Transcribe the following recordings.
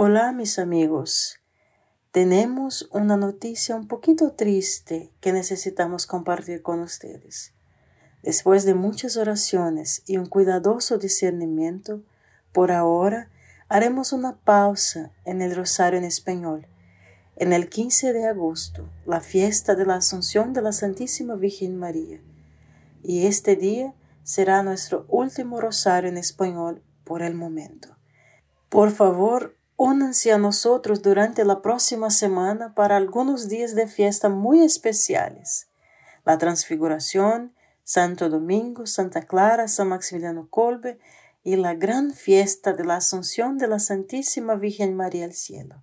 Hola mis amigos, tenemos una noticia un poquito triste que necesitamos compartir con ustedes. Después de muchas oraciones y un cuidadoso discernimiento, por ahora haremos una pausa en el rosario en español. En el 15 de agosto, la fiesta de la Asunción de la Santísima Virgen María. Y este día será nuestro último rosario en español por el momento. Por favor, Únanse a nosotros durante la próxima semana para algunos días de fiesta muy especiales. La Transfiguración, Santo Domingo, Santa Clara, San Maximiliano Colbe y la gran fiesta de la Asunción de la Santísima Virgen María al Cielo.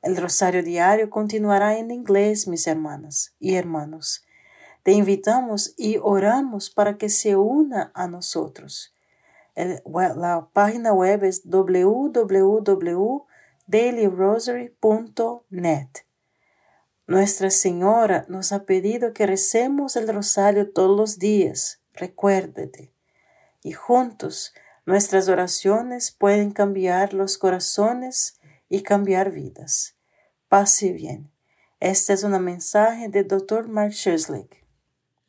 El rosario diario continuará en inglés, mis hermanas y hermanos. Te invitamos y oramos para que se una a nosotros la página web es www.dailyrosary.net. Nuestra Señora nos ha pedido que recemos el rosario todos los días, recuérdate. Y juntos nuestras oraciones pueden cambiar los corazones y cambiar vidas. Pase bien. Este es un mensaje del Dr. Mark Schusslick.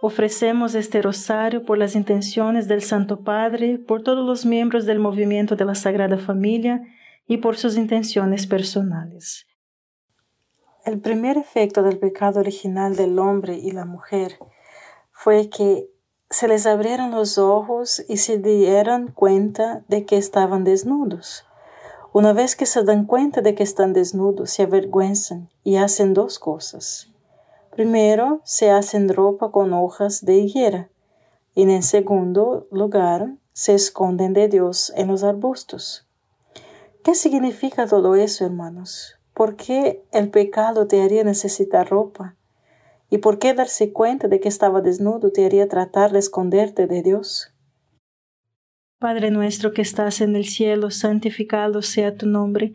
Ofrecemos este rosario por las intenciones del Santo Padre, por todos los miembros del movimiento de la Sagrada Familia y por sus intenciones personales. El primer efecto del pecado original del hombre y la mujer fue que se les abrieron los ojos y se dieron cuenta de que estaban desnudos. Una vez que se dan cuenta de que están desnudos, se avergüenzan y hacen dos cosas. Primero, se hacen ropa con hojas de higuera y en segundo lugar, se esconden de Dios en los arbustos. ¿Qué significa todo eso, hermanos? ¿Por qué el pecado te haría necesitar ropa? ¿Y por qué darse cuenta de que estaba desnudo te haría tratar de esconderte de Dios? Padre nuestro que estás en el cielo, santificado sea tu nombre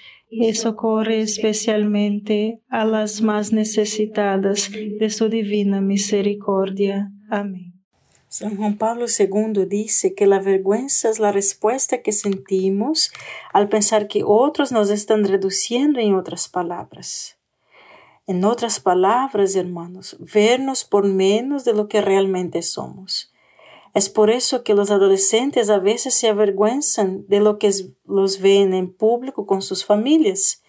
y socorre especialmente a las más necesitadas de su divina misericordia. Amén. San Juan Pablo II dice que la vergüenza es la respuesta que sentimos al pensar que otros nos están reduciendo en otras palabras. En otras palabras, hermanos, vernos por menos de lo que realmente somos. Es por eso que los adolescentes a veces se avergüenzan de lo que los ven en público con sus familias,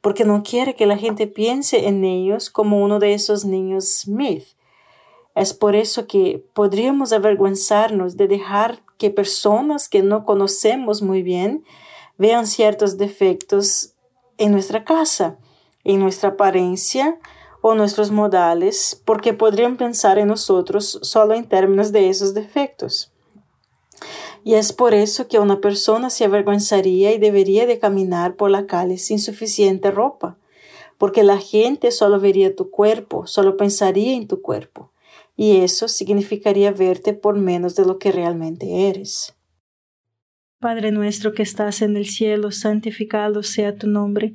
porque no quiere que la gente piense en ellos como uno de esos niños Smith. Es por eso que podríamos avergonzarnos de dejar que personas que no conocemos muy bien vean ciertos defectos en nuestra casa, en nuestra apariencia o nuestros modales, porque podrían pensar en nosotros solo en términos de esos defectos. Y es por eso que una persona se avergonzaría y debería de caminar por la calle sin suficiente ropa, porque la gente solo vería tu cuerpo, solo pensaría en tu cuerpo y eso significaría verte por menos de lo que realmente eres. Padre nuestro que estás en el cielo, santificado sea tu nombre,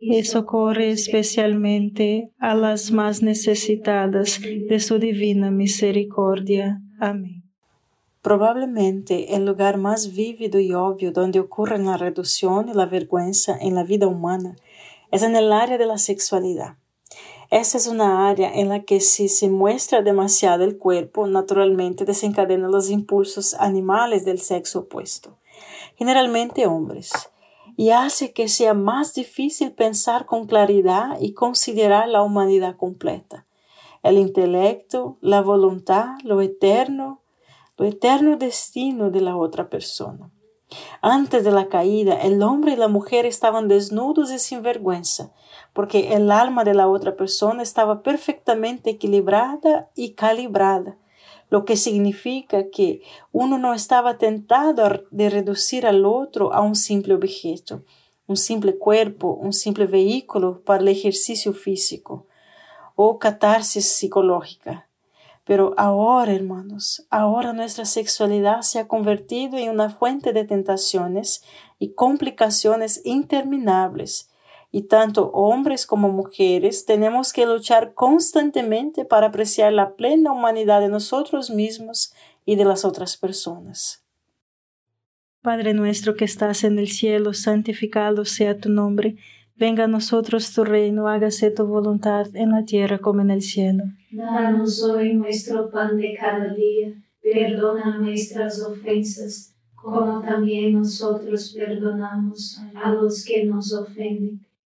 y socorre especialmente a las más necesitadas de su divina misericordia. Amén. Probablemente el lugar más vívido y obvio donde ocurren la reducción y la vergüenza en la vida humana es en el área de la sexualidad. Esta es una área en la que si se muestra demasiado el cuerpo, naturalmente desencadena los impulsos animales del sexo opuesto, generalmente hombres, y hace que sea más difícil pensar con claridad y considerar la humanidad completa, el intelecto, la voluntad, lo eterno, lo eterno destino de la otra persona. Antes de la caída, el hombre y la mujer estaban desnudos y sin vergüenza, porque el alma de la otra persona estaba perfectamente equilibrada y calibrada, lo que significa que uno no estaba tentado de reducir al otro a un simple objeto, un simple cuerpo, un simple vehículo para el ejercicio físico o catarsis psicológica. Pero ahora, hermanos, ahora nuestra sexualidad se ha convertido en una fuente de tentaciones y complicaciones interminables. Y tanto hombres como mujeres tenemos que luchar constantemente para apreciar la plena humanidad de nosotros mismos y de las otras personas. Padre nuestro que estás en el cielo, santificado sea tu nombre Venga a nosotros tu reino, hágase tu voluntad en la tierra como en el cielo. Danos hoy nuestro pan de cada día, perdona nuestras ofensas, como también nosotros perdonamos a los que nos ofenden,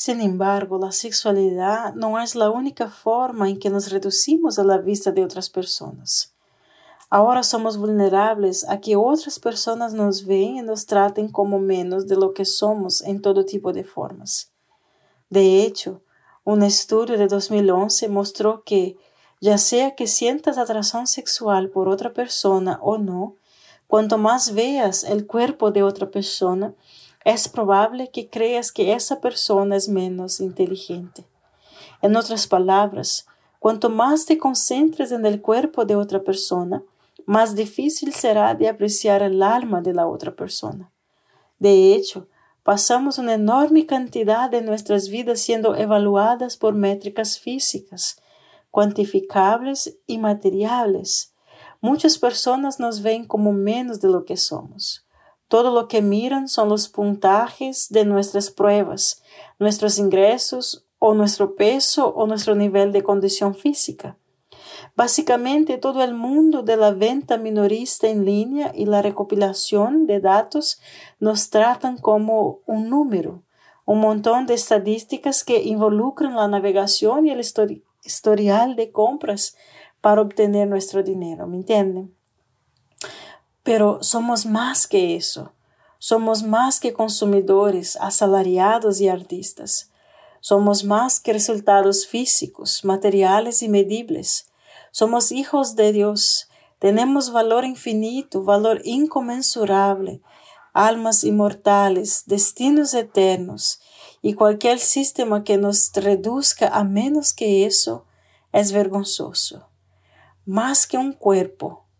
Sin embargo, la sexualidad no es la única forma en que nos reducimos a la vista de otras personas. Ahora somos vulnerables a que otras personas nos ven y nos traten como menos de lo que somos en todo tipo de formas. De hecho, un estudio de 2011 mostró que, ya sea que sientas atracción sexual por otra persona o no, cuanto más veas el cuerpo de otra persona, es probable que creas que esa persona es menos inteligente. En otras palabras, cuanto más te concentres en el cuerpo de otra persona, más difícil será de apreciar el alma de la otra persona. De hecho, pasamos una enorme cantidad de nuestras vidas siendo evaluadas por métricas físicas, cuantificables y materiales. Muchas personas nos ven como menos de lo que somos. Todo lo que miran son los puntajes de nuestras pruebas, nuestros ingresos o nuestro peso o nuestro nivel de condición física. Básicamente todo el mundo de la venta minorista en línea y la recopilación de datos nos tratan como un número, un montón de estadísticas que involucran la navegación y el historial de compras para obtener nuestro dinero, ¿me entienden? Pero somos más que eso. Somos más que consumidores, asalariados y artistas. Somos más que resultados físicos, materiales y medibles. Somos hijos de Dios. Tenemos valor infinito, valor inconmensurable, almas inmortales, destinos eternos. Y cualquier sistema que nos reduzca a menos que eso es vergonzoso. Más que un cuerpo,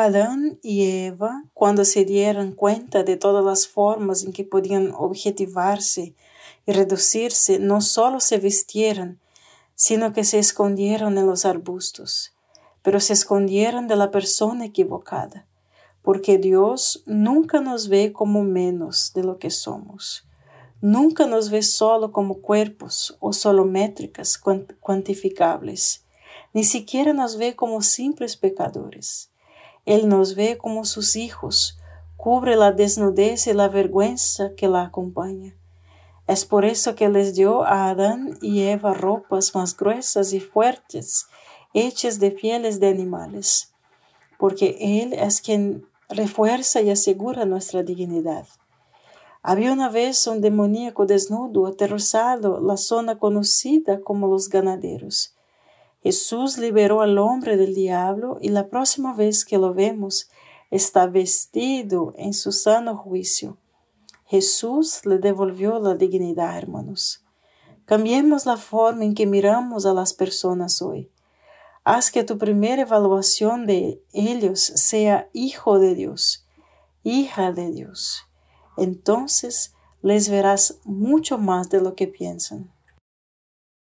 Adán y Eva, cuando se dieron cuenta de todas las formas en que podían objetivarse y reducirse, no solo se vistieron, sino que se escondieron en los arbustos, pero se escondieron de la persona equivocada, porque Dios nunca nos ve como menos de lo que somos. Nunca nos ve solo como cuerpos o solo métricas cuantificables, ni siquiera nos ve como simples pecadores. Él nos ve como sus hijos, cubre la desnudez y la vergüenza que la acompaña. Es por eso que les dio a Adán y Eva ropas más gruesas y fuertes, hechas de pieles de animales, porque Él es quien refuerza y asegura nuestra dignidad. Había una vez un demoníaco desnudo aterrorizado la zona conocida como los ganaderos. Jesús liberó al hombre del diablo y la próxima vez que lo vemos está vestido en su sano juicio. Jesús le devolvió la dignidad, hermanos. Cambiemos la forma en que miramos a las personas hoy. Haz que tu primera evaluación de ellos sea hijo de Dios, hija de Dios entonces les verás mucho más de lo que piensan.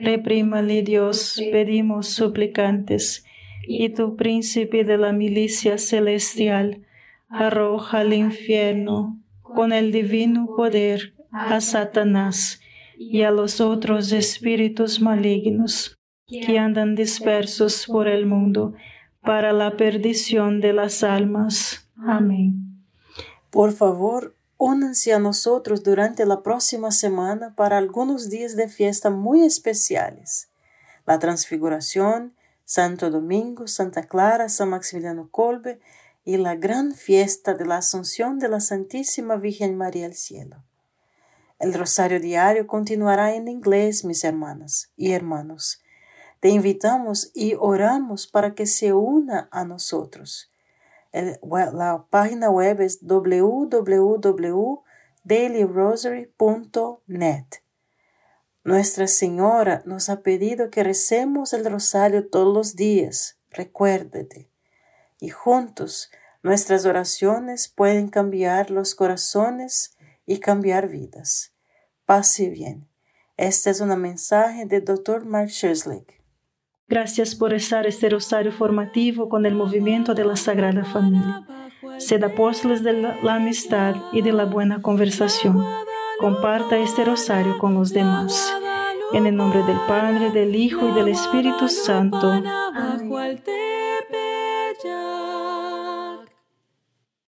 Reprímale Dios, pedimos suplicantes, y tu príncipe de la milicia celestial, arroja al infierno con el divino poder a Satanás y a los otros espíritus malignos que andan dispersos por el mundo para la perdición de las almas. Amén. Por favor, Únanse a nosotros durante la próxima semana para algunos días de fiesta muy especiales. La Transfiguración, Santo Domingo, Santa Clara, San Maximiliano Colbe y la gran fiesta de la Asunción de la Santísima Virgen María al Cielo. El rosario diario continuará en inglés, mis hermanas y hermanos. Te invitamos y oramos para que se una a nosotros la página web es www.dailyrosary.net. Nuestra Señora nos ha pedido que recemos el rosario todos los días, recuérdate. Y juntos nuestras oraciones pueden cambiar los corazones y cambiar vidas. Pase bien. Este es un mensaje del Dr. Mark Sherslick. Gracias por rezar este rosario formativo con el movimiento de la Sagrada Familia. Sed apóstoles de la amistad y de la buena conversación. Comparta este rosario con los demás. En el nombre del Padre, del Hijo y del Espíritu Santo.